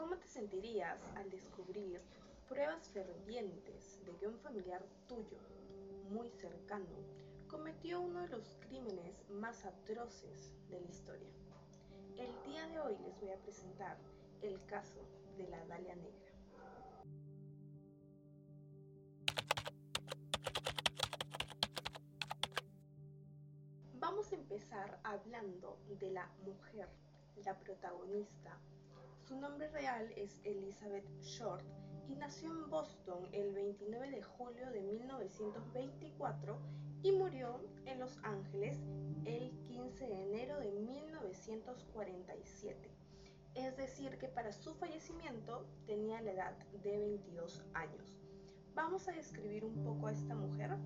¿Cómo te sentirías al descubrir pruebas fervientes de que un familiar tuyo, muy cercano, cometió uno de los crímenes más atroces de la historia? El día de hoy les voy a presentar el caso de la Dalia Negra. Vamos a empezar hablando de la mujer, la protagonista. Su nombre real es Elizabeth Short y nació en Boston el 29 de julio de 1924 y murió en Los Ángeles el 15 de enero de 1947. Es decir, que para su fallecimiento tenía la edad de 22 años. Vamos a describir un poco a esta mujer.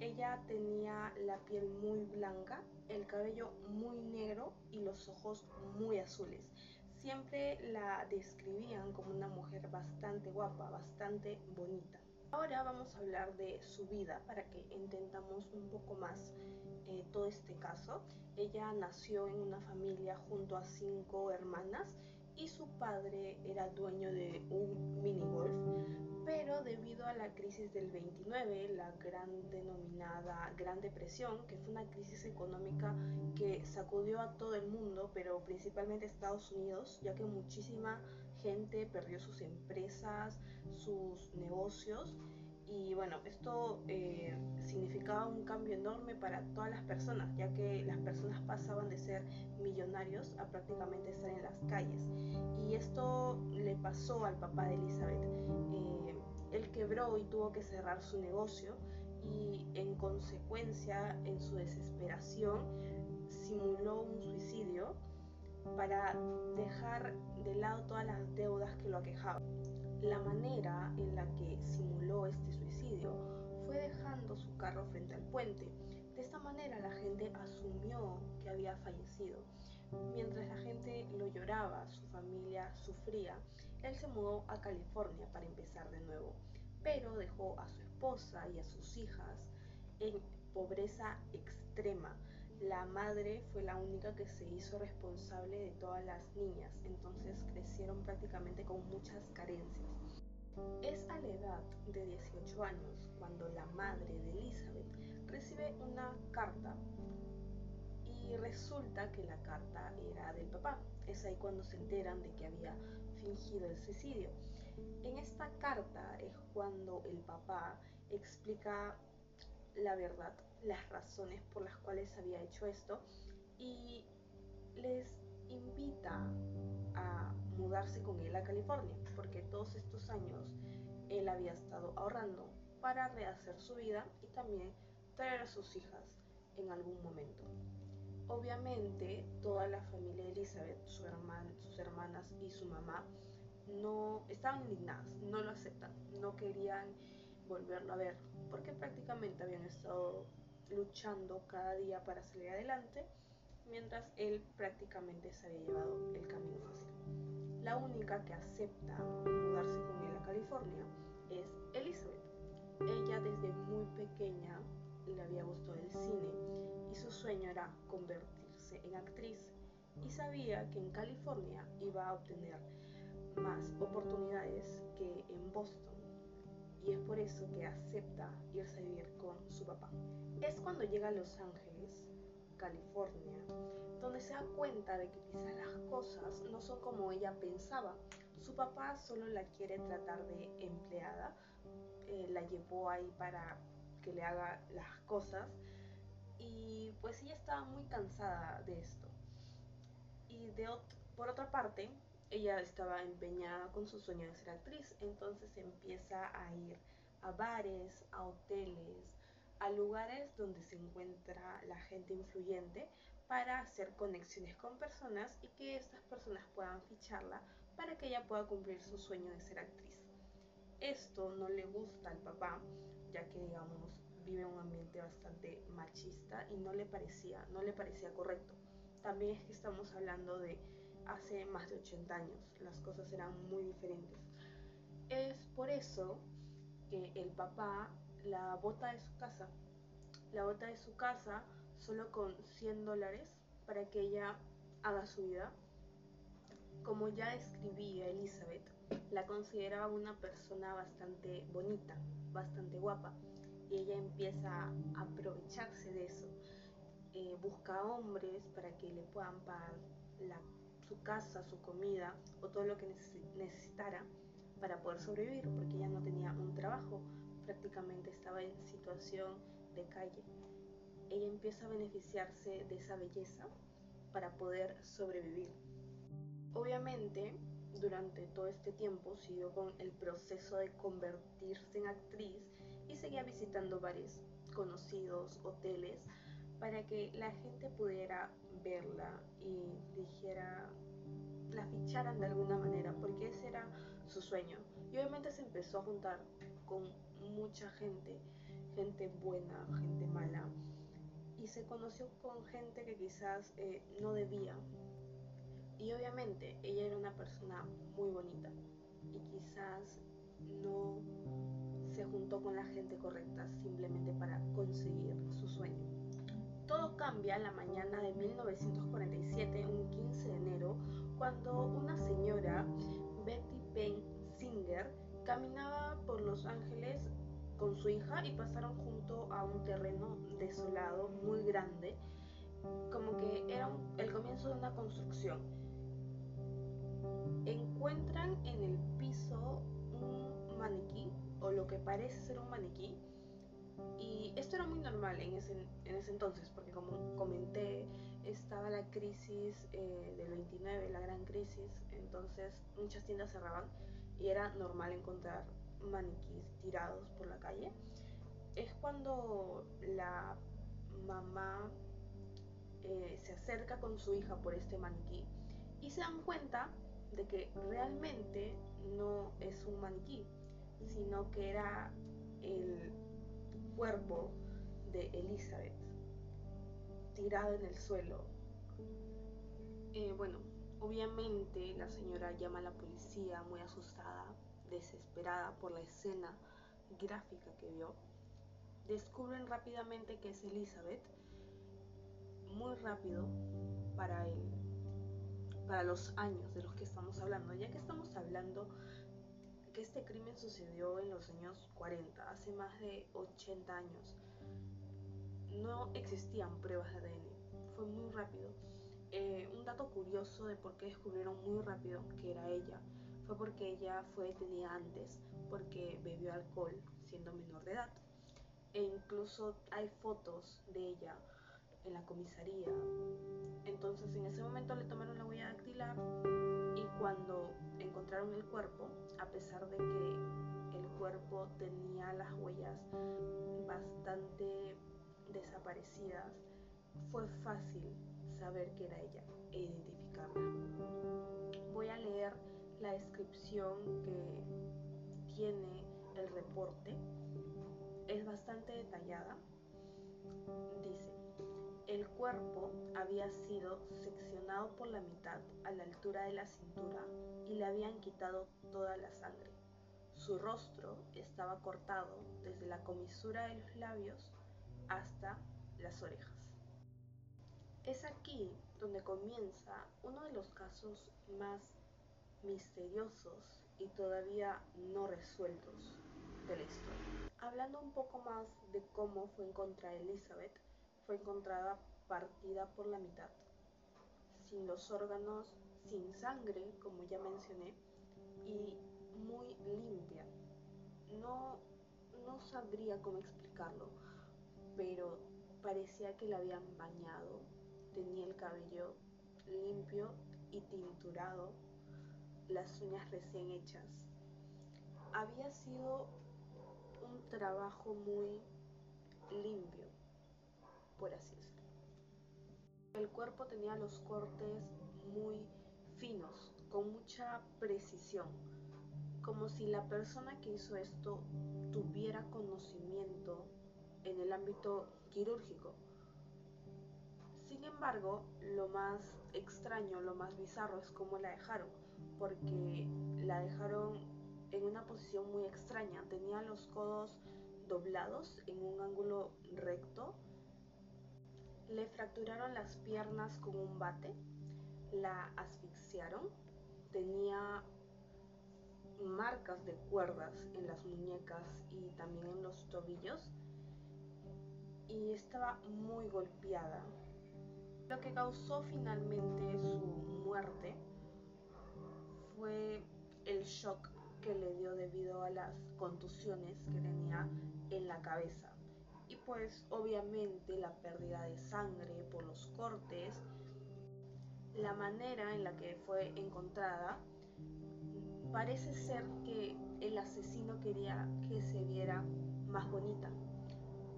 Ella tenía la piel muy blanca, el cabello muy negro y los ojos muy azules. Siempre la describían como una mujer bastante guapa, bastante bonita. Ahora vamos a hablar de su vida para que entendamos un poco más eh, todo este caso. Ella nació en una familia junto a cinco hermanas y su padre era dueño de un debido a la crisis del 29, la gran denominada Gran Depresión, que fue una crisis económica que sacudió a todo el mundo, pero principalmente Estados Unidos, ya que muchísima gente perdió sus empresas, sus negocios, y bueno, esto eh, significaba un cambio enorme para todas las personas, ya que las personas pasaban de ser millonarios a prácticamente estar en las calles. Y esto le pasó al papá de Elizabeth. Eh, él quebró y tuvo que cerrar su negocio y en consecuencia, en su desesperación, simuló un suicidio para dejar de lado todas las deudas que lo aquejaban. La manera en la que simuló este suicidio fue dejando su carro frente al puente. De esta manera la gente asumió que había fallecido. Mientras la gente lo lloraba, su familia sufría, él se mudó a California para empezar de nuevo, pero dejó a su esposa y a sus hijas en pobreza extrema. La madre fue la única que se hizo responsable de todas las niñas, entonces crecieron prácticamente con muchas carencias. Es a la edad de 18 años cuando la madre de Elizabeth recibe una carta y resulta que la carta era del papá. Es ahí cuando se enteran de que había fingido el suicidio. En esta carta es cuando el papá explica la verdad, las razones por las cuales había hecho esto y les invita a mudarse con él a California, porque todos estos años él había estado ahorrando para rehacer su vida y también traer a sus hijas en algún momento. Obviamente toda la familia de Elizabeth, su sus hermanas y su mamá no estaban indignadas, no lo aceptan, no querían volverlo a ver, porque prácticamente habían estado luchando cada día para salir adelante, mientras él prácticamente se había llevado el camino fácil. La única que acepta mudarse con él a California es Elizabeth. Ella desde muy pequeña le había gustado el cine y su sueño era convertirse en actriz y sabía que en California iba a obtener más oportunidades que en Boston y es por eso que acepta irse a vivir con su papá. Es cuando llega a Los Ángeles, California, donde se da cuenta de que quizás las cosas no son como ella pensaba. Su papá solo la quiere tratar de empleada, eh, la llevó ahí para que le haga las cosas y pues ella estaba muy cansada de esto. Y de por otra parte, ella estaba empeñada con su sueño de ser actriz, entonces empieza a ir a bares, a hoteles, a lugares donde se encuentra la gente influyente para hacer conexiones con personas y que estas personas puedan ficharla para que ella pueda cumplir su sueño de ser actriz. Esto no le gusta al papá, ya que digamos vive un ambiente bastante machista y no le parecía, no le parecía correcto. También es que estamos hablando de hace más de 80 años. Las cosas eran muy diferentes. Es por eso que el papá la bota de su casa. La bota de su casa solo con 100 dólares para que ella haga su vida. Como ya escribí Elizabeth, la consideraba una persona bastante bonita, bastante guapa, y ella empieza a aprovecharse de eso. Eh, busca hombres para que le puedan pagar su casa, su comida o todo lo que necesitara para poder sobrevivir, porque ella no tenía un trabajo, prácticamente estaba en situación de calle. Ella empieza a beneficiarse de esa belleza para poder sobrevivir. Obviamente, durante todo este tiempo siguió con el proceso de convertirse en actriz y seguía visitando bares conocidos, hoteles, para que la gente pudiera verla y dijera, la ficharan de alguna manera, porque ese era su sueño. Y obviamente se empezó a juntar con mucha gente, gente buena, gente mala, y se conoció con gente que quizás eh, no debía y obviamente ella era una persona muy bonita y quizás no se juntó con la gente correcta simplemente para conseguir su sueño. Todo cambia la mañana de 1947, un 15 de enero, cuando una señora, Betty Payne Singer, caminaba por Los Ángeles con su hija y pasaron junto a un terreno desolado muy grande, como que era el comienzo de una construcción encuentran en el piso un maniquí o lo que parece ser un maniquí y esto era muy normal en ese, en ese entonces porque como comenté estaba la crisis eh, del 29 la gran crisis entonces muchas tiendas cerraban y era normal encontrar maniquís tirados por la calle. Es cuando la mamá eh, se acerca con su hija por este maniquí y se dan cuenta de que realmente no es un maniquí, sino que era el cuerpo de Elizabeth tirado en el suelo. Eh, bueno, obviamente la señora llama a la policía muy asustada, desesperada por la escena gráfica que vio. Descubren rápidamente que es Elizabeth, muy rápido para él para los años de los que estamos hablando, ya que estamos hablando que este crimen sucedió en los años 40, hace más de 80 años. No existían pruebas de ADN, fue muy rápido. Eh, un dato curioso de por qué descubrieron muy rápido que era ella fue porque ella fue detenida antes porque bebió alcohol siendo menor de edad. E incluso hay fotos de ella en la comisaría. Entonces en ese momento le tomaron la huella dactilar y cuando encontraron el cuerpo, a pesar de que el cuerpo tenía las huellas bastante desaparecidas, fue fácil saber que era ella e identificarla. Voy a leer la descripción que tiene el reporte. Es bastante detallada. Dice, el cuerpo había sido seccionado por la mitad a la altura de la cintura y le habían quitado toda la sangre. Su rostro estaba cortado desde la comisura de los labios hasta las orejas. Es aquí donde comienza uno de los casos más misteriosos y todavía no resueltos de la historia. Hablando un poco más de cómo fue encontrada Elizabeth, fue encontrada partida por la mitad, sin los órganos, sin sangre, como ya mencioné, y muy limpia. No, no sabría cómo explicarlo, pero parecía que la habían bañado, tenía el cabello limpio y tinturado, las uñas recién hechas. Había sido un trabajo muy limpio, por así. El cuerpo tenía los cortes muy finos, con mucha precisión, como si la persona que hizo esto tuviera conocimiento en el ámbito quirúrgico. Sin embargo, lo más extraño, lo más bizarro es cómo la dejaron, porque la dejaron en una posición muy extraña. Tenía los codos doblados en un ángulo recto le fracturaron las piernas con un bate, la asfixiaron tenía marcas de cuerdas en las muñecas y también en los tobillos y estaba muy golpeada. Lo que causó finalmente su muerte fue el shock que le dio debido a las contusiones que tenía en la cabeza. Y pues obviamente la pérdida de sangre por los cortes, la manera en la que fue encontrada, parece ser que el asesino quería que se viera más bonita.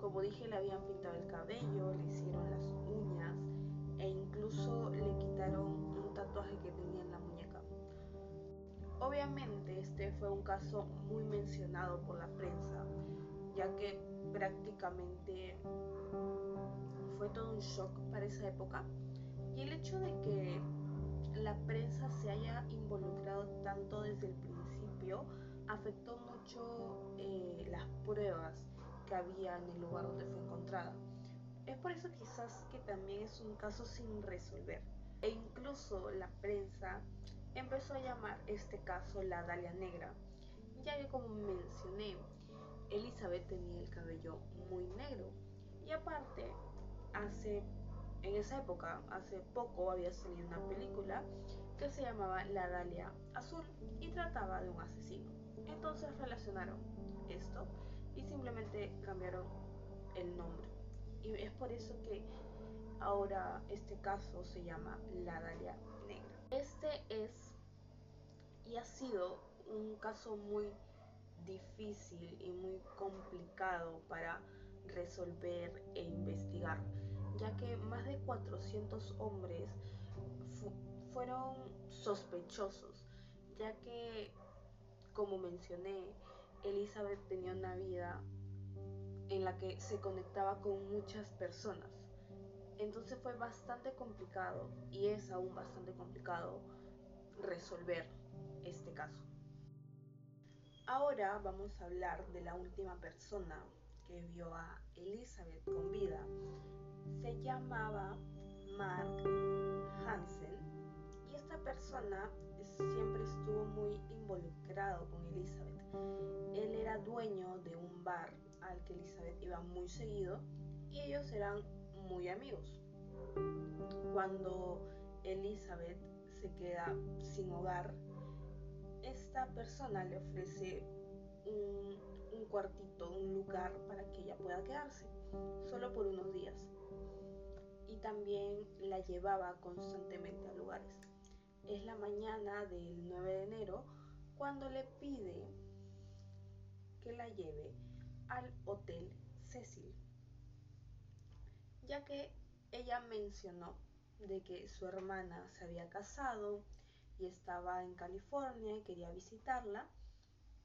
Como dije, le habían pintado el cabello, le hicieron las uñas e incluso le quitaron un tatuaje que tenía en la muñeca. Obviamente este fue un caso muy mencionado por la prensa, ya que prácticamente fue todo un shock para esa época. Y el hecho de que la prensa se haya involucrado tanto desde el principio afectó mucho eh, las pruebas que había en el lugar donde fue encontrada. Es por eso quizás que también es un caso sin resolver. E incluso la prensa empezó a llamar este caso la Dalia Negra, ya que como mencioné, Elizabeth tenía el cabello muy negro. Y aparte, hace en esa época, hace poco, había salido una película que se llamaba La Dalia Azul y trataba de un asesino. Entonces relacionaron esto y simplemente cambiaron el nombre. Y es por eso que ahora este caso se llama La Dalia Negra. Este es y ha sido un caso muy difícil y muy complicado para resolver e investigar ya que más de 400 hombres fueron sospechosos, ya que, como mencioné, Elizabeth tenía una vida en la que se conectaba con muchas personas. Entonces fue bastante complicado y es aún bastante complicado resolver este caso. Ahora vamos a hablar de la última persona que vio a Elizabeth con vida se llamaba Mark Hansen y esta persona siempre estuvo muy involucrado con Elizabeth. Él era dueño de un bar al que Elizabeth iba muy seguido y ellos eran muy amigos. Cuando Elizabeth se queda sin hogar, esta persona le ofrece un, cuartito, un lugar para que ella pueda quedarse, solo por unos días y también la llevaba constantemente a lugares. Es la mañana del 9 de enero cuando le pide que la lleve al Hotel Cecil, ya que ella mencionó de que su hermana se había casado y estaba en California y quería visitarla,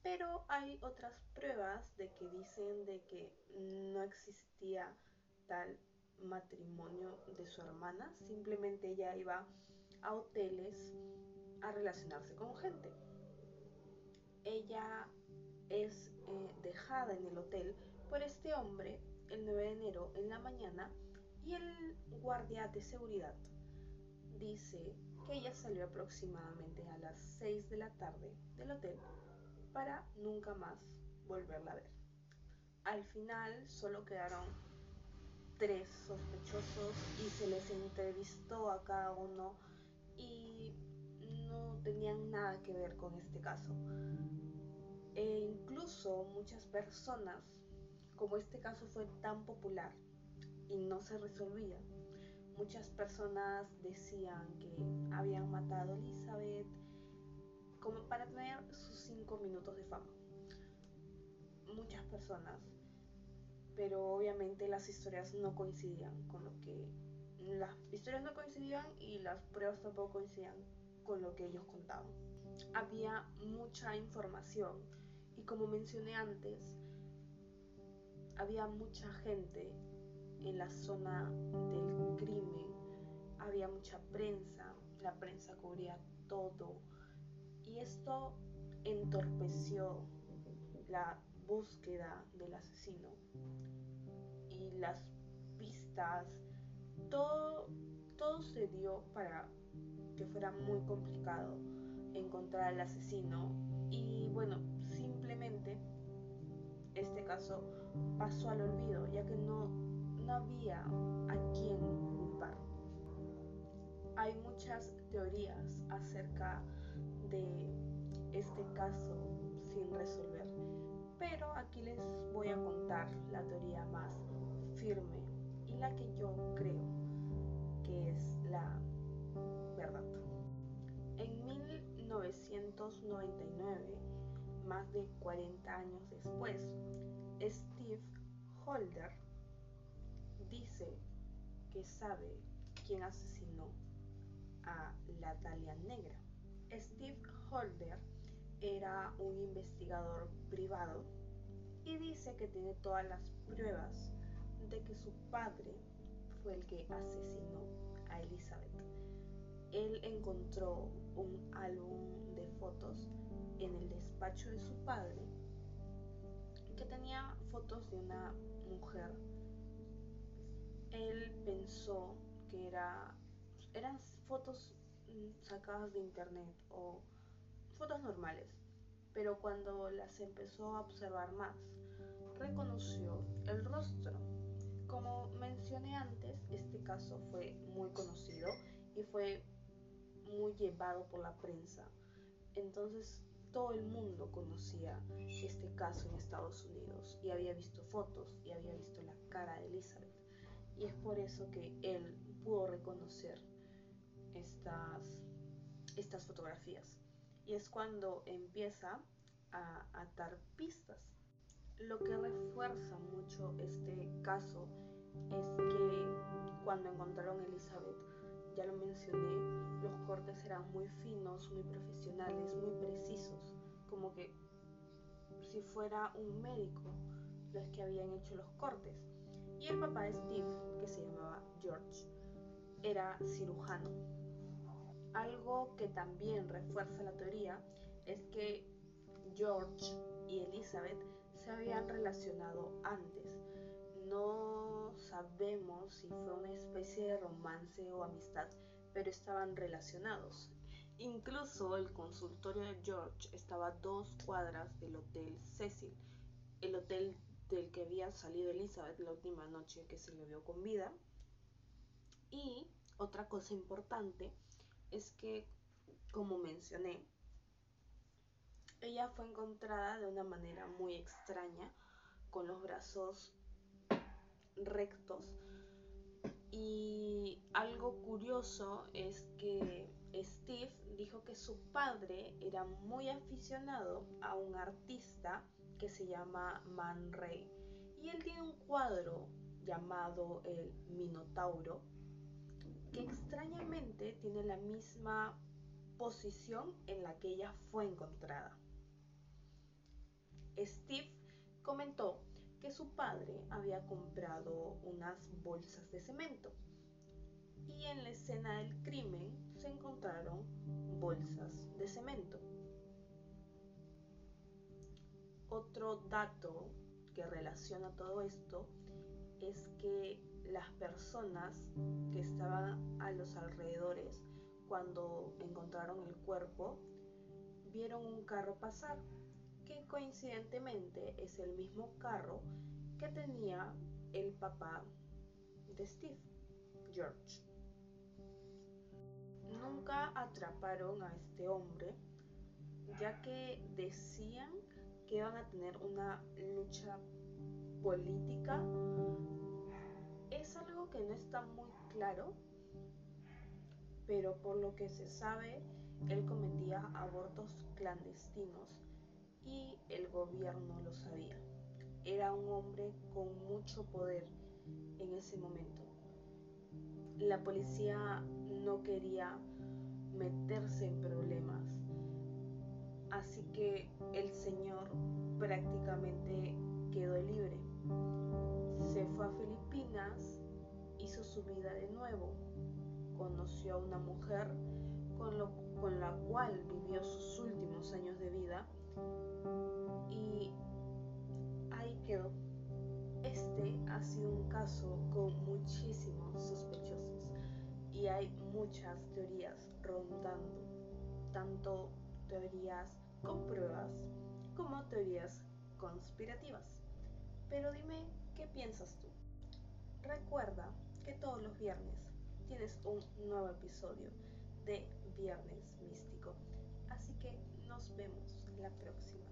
pero hay otras pruebas de que dicen de que no existía tal matrimonio de su hermana, simplemente ella iba a hoteles a relacionarse con gente. Ella es eh, dejada en el hotel por este hombre el 9 de enero en la mañana y el guardia de seguridad dice que ella salió aproximadamente a las 6 de la tarde del hotel para nunca más volverla a ver. Al final solo quedaron tres sospechosos y se les entrevistó a cada uno y no tenían nada que ver con este caso. E incluso muchas personas, como este caso fue tan popular y no se resolvía, muchas personas decían que habían matado a Elizabeth como para tener sus cinco minutos de fama. Muchas personas pero obviamente las historias no coincidían con lo que las historias no coincidían y las pruebas tampoco coincidían con lo que ellos contaban. Había mucha información y como mencioné antes, había mucha gente en la zona del crimen, había mucha prensa, la prensa cubría todo. Y esto entorpeció la búsqueda del asesino y las pistas, todo, todo se dio para que fuera muy complicado encontrar al asesino. Y bueno, simplemente este caso pasó al olvido ya que no, no había a quién culpar. Hay muchas teorías acerca de este caso sin resolver, pero aquí les voy a contar la teoría más firme y la que yo creo que es la verdad. En 1999, más de 40 años después, Steve Holder dice que sabe quién asesinó a la Dalia Negra. Steve Holder era un investigador privado y dice que tiene todas las pruebas de que su padre fue el que asesinó a Elizabeth. Él encontró un álbum de fotos en el despacho de su padre que tenía fotos de una mujer. Él pensó que era, eran fotos mm, sacadas de internet o fotos normales, pero cuando las empezó a observar más, reconoció el rostro. Como mencioné antes, este caso fue muy conocido y fue muy llevado por la prensa. Entonces todo el mundo conocía este caso en Estados Unidos y había visto fotos y había visto la cara de Elizabeth. Y es por eso que él pudo reconocer estas, estas fotografías. Y es cuando empieza a atar pistas. Lo que refuerza mucho este caso es que cuando encontraron a Elizabeth, ya lo mencioné, los cortes eran muy finos, muy profesionales, muy precisos, como que si fuera un médico los que habían hecho los cortes. Y el papá de Steve, que se llamaba George, era cirujano. Algo que también refuerza la teoría es que George y Elizabeth se habían relacionado antes. No sabemos si fue una especie de romance o amistad, pero estaban relacionados. Incluso el consultorio de George estaba a dos cuadras del Hotel Cecil, el hotel del que había salido Elizabeth la última noche que se le vio con vida. Y otra cosa importante es que, como mencioné, ella fue encontrada de una manera muy extraña, con los brazos rectos. Y algo curioso es que Steve dijo que su padre era muy aficionado a un artista que se llama Man Ray. Y él tiene un cuadro llamado el Minotauro, que extrañamente tiene la misma posición en la que ella fue encontrada. Steve comentó que su padre había comprado unas bolsas de cemento y en la escena del crimen se encontraron bolsas de cemento. Otro dato que relaciona todo esto es que las personas que estaban a los alrededores cuando encontraron el cuerpo vieron un carro pasar que coincidentemente es el mismo carro que tenía el papá de Steve, George. Nunca atraparon a este hombre, ya que decían que iban a tener una lucha política. Es algo que no está muy claro, pero por lo que se sabe, él cometía abortos clandestinos y el gobierno lo sabía. Era un hombre con mucho poder en ese momento. La policía no quería meterse en problemas, así que el señor prácticamente quedó libre. Se fue a Filipinas, hizo su vida de nuevo, conoció a una mujer con, la cual vivió sus últimos años de vida y ahí quedó. Este ha sido un caso con muchísimos sospechosos y hay muchas teorías rondando, tanto teorías con pruebas como teorías conspirativas. Pero dime, ¿qué piensas tú? Recuerda que todos los viernes tienes un nuevo episodio de Viernes Místico. Así que nos vemos la próxima.